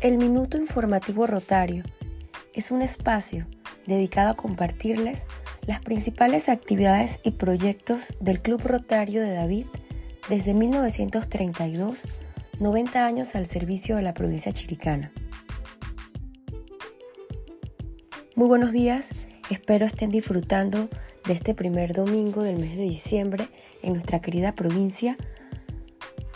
El Minuto Informativo Rotario es un espacio dedicado a compartirles las principales actividades y proyectos del Club Rotario de David desde 1932, 90 años al servicio de la provincia chiricana. Muy buenos días, espero estén disfrutando de este primer domingo del mes de diciembre en nuestra querida provincia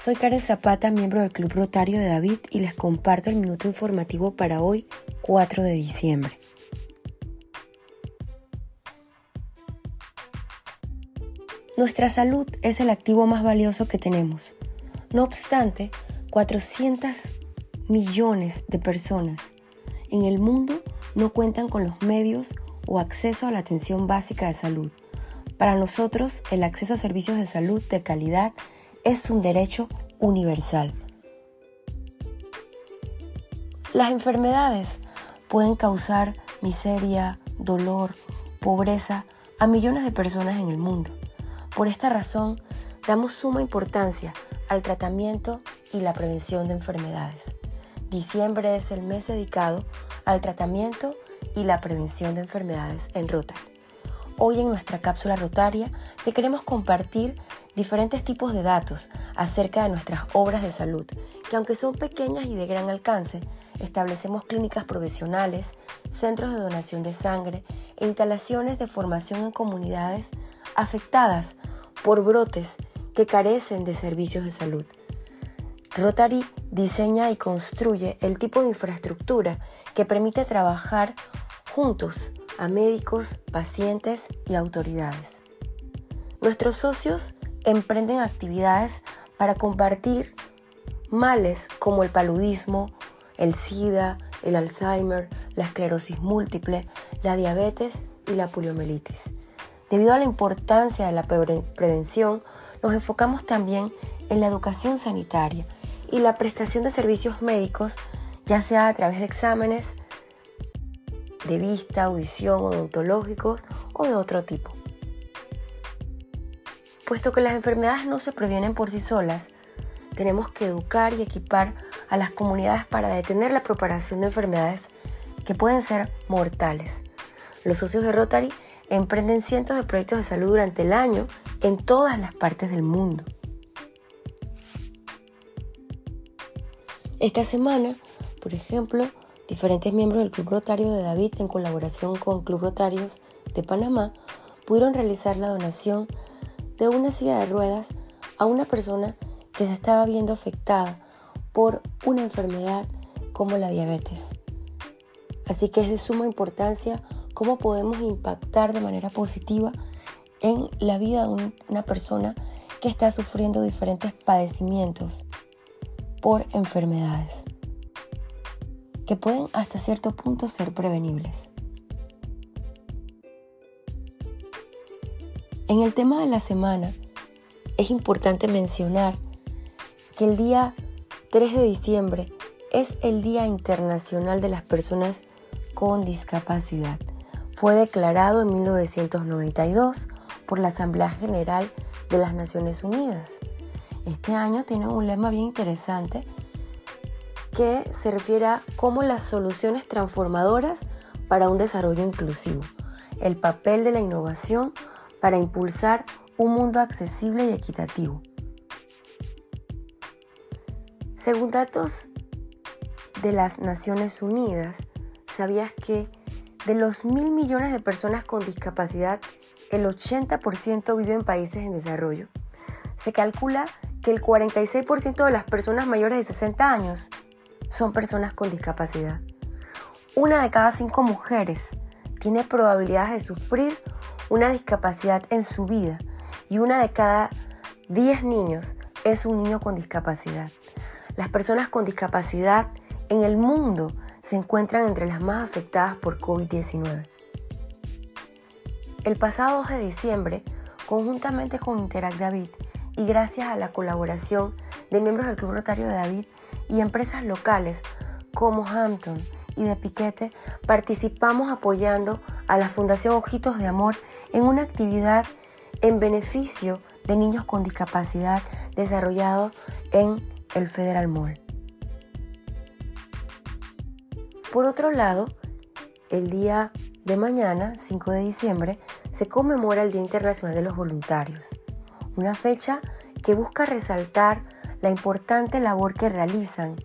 soy Karen Zapata, miembro del Club Rotario de David y les comparto el minuto informativo para hoy, 4 de diciembre. Nuestra salud es el activo más valioso que tenemos. No obstante, 400 millones de personas en el mundo no cuentan con los medios o acceso a la atención básica de salud. Para nosotros, el acceso a servicios de salud de calidad es un derecho universal. Las enfermedades pueden causar miseria, dolor, pobreza a millones de personas en el mundo. Por esta razón, damos suma importancia al tratamiento y la prevención de enfermedades. Diciembre es el mes dedicado al tratamiento y la prevención de enfermedades en Rotary. Hoy en nuestra cápsula rotaria te queremos compartir diferentes tipos de datos acerca de nuestras obras de salud, que aunque son pequeñas y de gran alcance, establecemos clínicas profesionales, centros de donación de sangre e instalaciones de formación en comunidades afectadas por brotes que carecen de servicios de salud. Rotary diseña y construye el tipo de infraestructura que permite trabajar juntos a médicos, pacientes y autoridades. Nuestros socios emprenden actividades para compartir males como el paludismo, el SIDA, el Alzheimer, la esclerosis múltiple, la diabetes y la poliomielitis. Debido a la importancia de la prevención, nos enfocamos también en la educación sanitaria y la prestación de servicios médicos, ya sea a través de exámenes de vista, audición, odontológicos o de otro tipo. Puesto que las enfermedades no se previenen por sí solas, tenemos que educar y equipar a las comunidades para detener la propagación de enfermedades que pueden ser mortales. Los socios de Rotary emprenden cientos de proyectos de salud durante el año en todas las partes del mundo. Esta semana, por ejemplo, diferentes miembros del Club Rotario de David, en colaboración con Club Rotarios de Panamá, pudieron realizar la donación de una silla de ruedas a una persona que se estaba viendo afectada por una enfermedad como la diabetes. Así que es de suma importancia cómo podemos impactar de manera positiva en la vida de una persona que está sufriendo diferentes padecimientos por enfermedades que pueden hasta cierto punto ser prevenibles. En el tema de la semana, es importante mencionar que el día 3 de diciembre es el Día Internacional de las Personas con Discapacidad. Fue declarado en 1992 por la Asamblea General de las Naciones Unidas. Este año tiene un lema bien interesante que se refiere a cómo las soluciones transformadoras para un desarrollo inclusivo, el papel de la innovación para impulsar un mundo accesible y equitativo. Según datos de las Naciones Unidas, ¿sabías que de los mil millones de personas con discapacidad, el 80% vive en países en desarrollo? Se calcula que el 46% de las personas mayores de 60 años son personas con discapacidad. Una de cada cinco mujeres tiene probabilidades de sufrir una discapacidad en su vida y una de cada 10 niños es un niño con discapacidad. Las personas con discapacidad en el mundo se encuentran entre las más afectadas por COVID-19. El pasado 2 de diciembre, conjuntamente con Interact David y gracias a la colaboración de miembros del Club Rotario de David y empresas locales como Hampton, y de Piquete participamos apoyando a la Fundación Ojitos de Amor en una actividad en beneficio de niños con discapacidad desarrollado en el Federal Mall. Por otro lado, el día de mañana, 5 de diciembre, se conmemora el Día Internacional de los Voluntarios, una fecha que busca resaltar la importante labor que realizan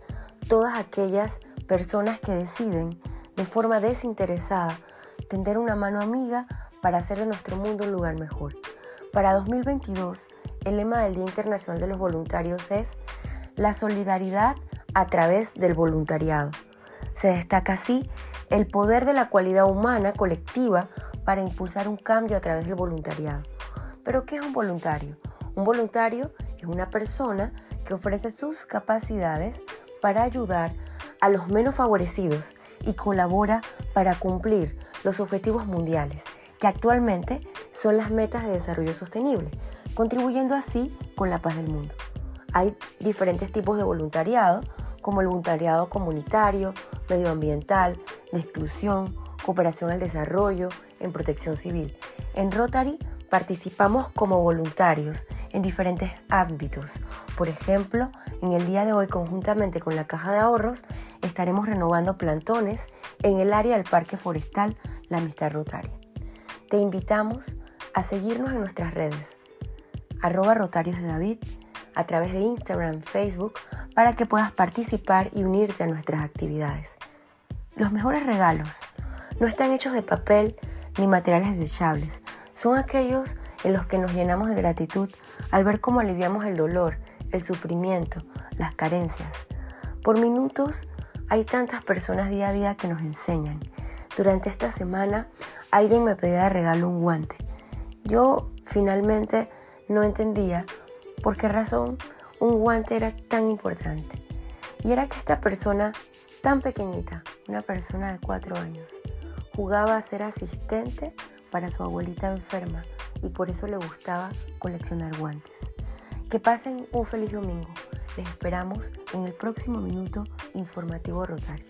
todas aquellas personas que deciden de forma desinteresada tender una mano amiga para hacer de nuestro mundo un lugar mejor. Para 2022, el lema del Día Internacional de los Voluntarios es la solidaridad a través del voluntariado. Se destaca así el poder de la cualidad humana colectiva para impulsar un cambio a través del voluntariado. Pero ¿qué es un voluntario? Un voluntario es una persona que ofrece sus capacidades para ayudar a los menos favorecidos y colabora para cumplir los objetivos mundiales, que actualmente son las metas de desarrollo sostenible, contribuyendo así con la paz del mundo. Hay diferentes tipos de voluntariado, como el voluntariado comunitario, medioambiental, de exclusión, cooperación al desarrollo, en protección civil. En Rotary participamos como voluntarios en diferentes ámbitos. Por ejemplo, en el día de hoy, conjuntamente con la Caja de Ahorros, estaremos renovando plantones en el área del Parque Forestal La Amistad Rotaria. Te invitamos a seguirnos en nuestras redes, arroba Rotarios de David, a través de Instagram, Facebook, para que puedas participar y unirte a nuestras actividades. Los mejores regalos no están hechos de papel ni materiales desechables, son aquellos en los que nos llenamos de gratitud al ver cómo aliviamos el dolor, el sufrimiento, las carencias. Por minutos hay tantas personas día a día que nos enseñan. Durante esta semana alguien me pedía de regalo un guante. Yo finalmente no entendía por qué razón un guante era tan importante. Y era que esta persona tan pequeñita, una persona de cuatro años, jugaba a ser asistente para su abuelita enferma y por eso le gustaba coleccionar guantes. Que pasen un feliz domingo. Les esperamos en el próximo minuto informativo Rotario.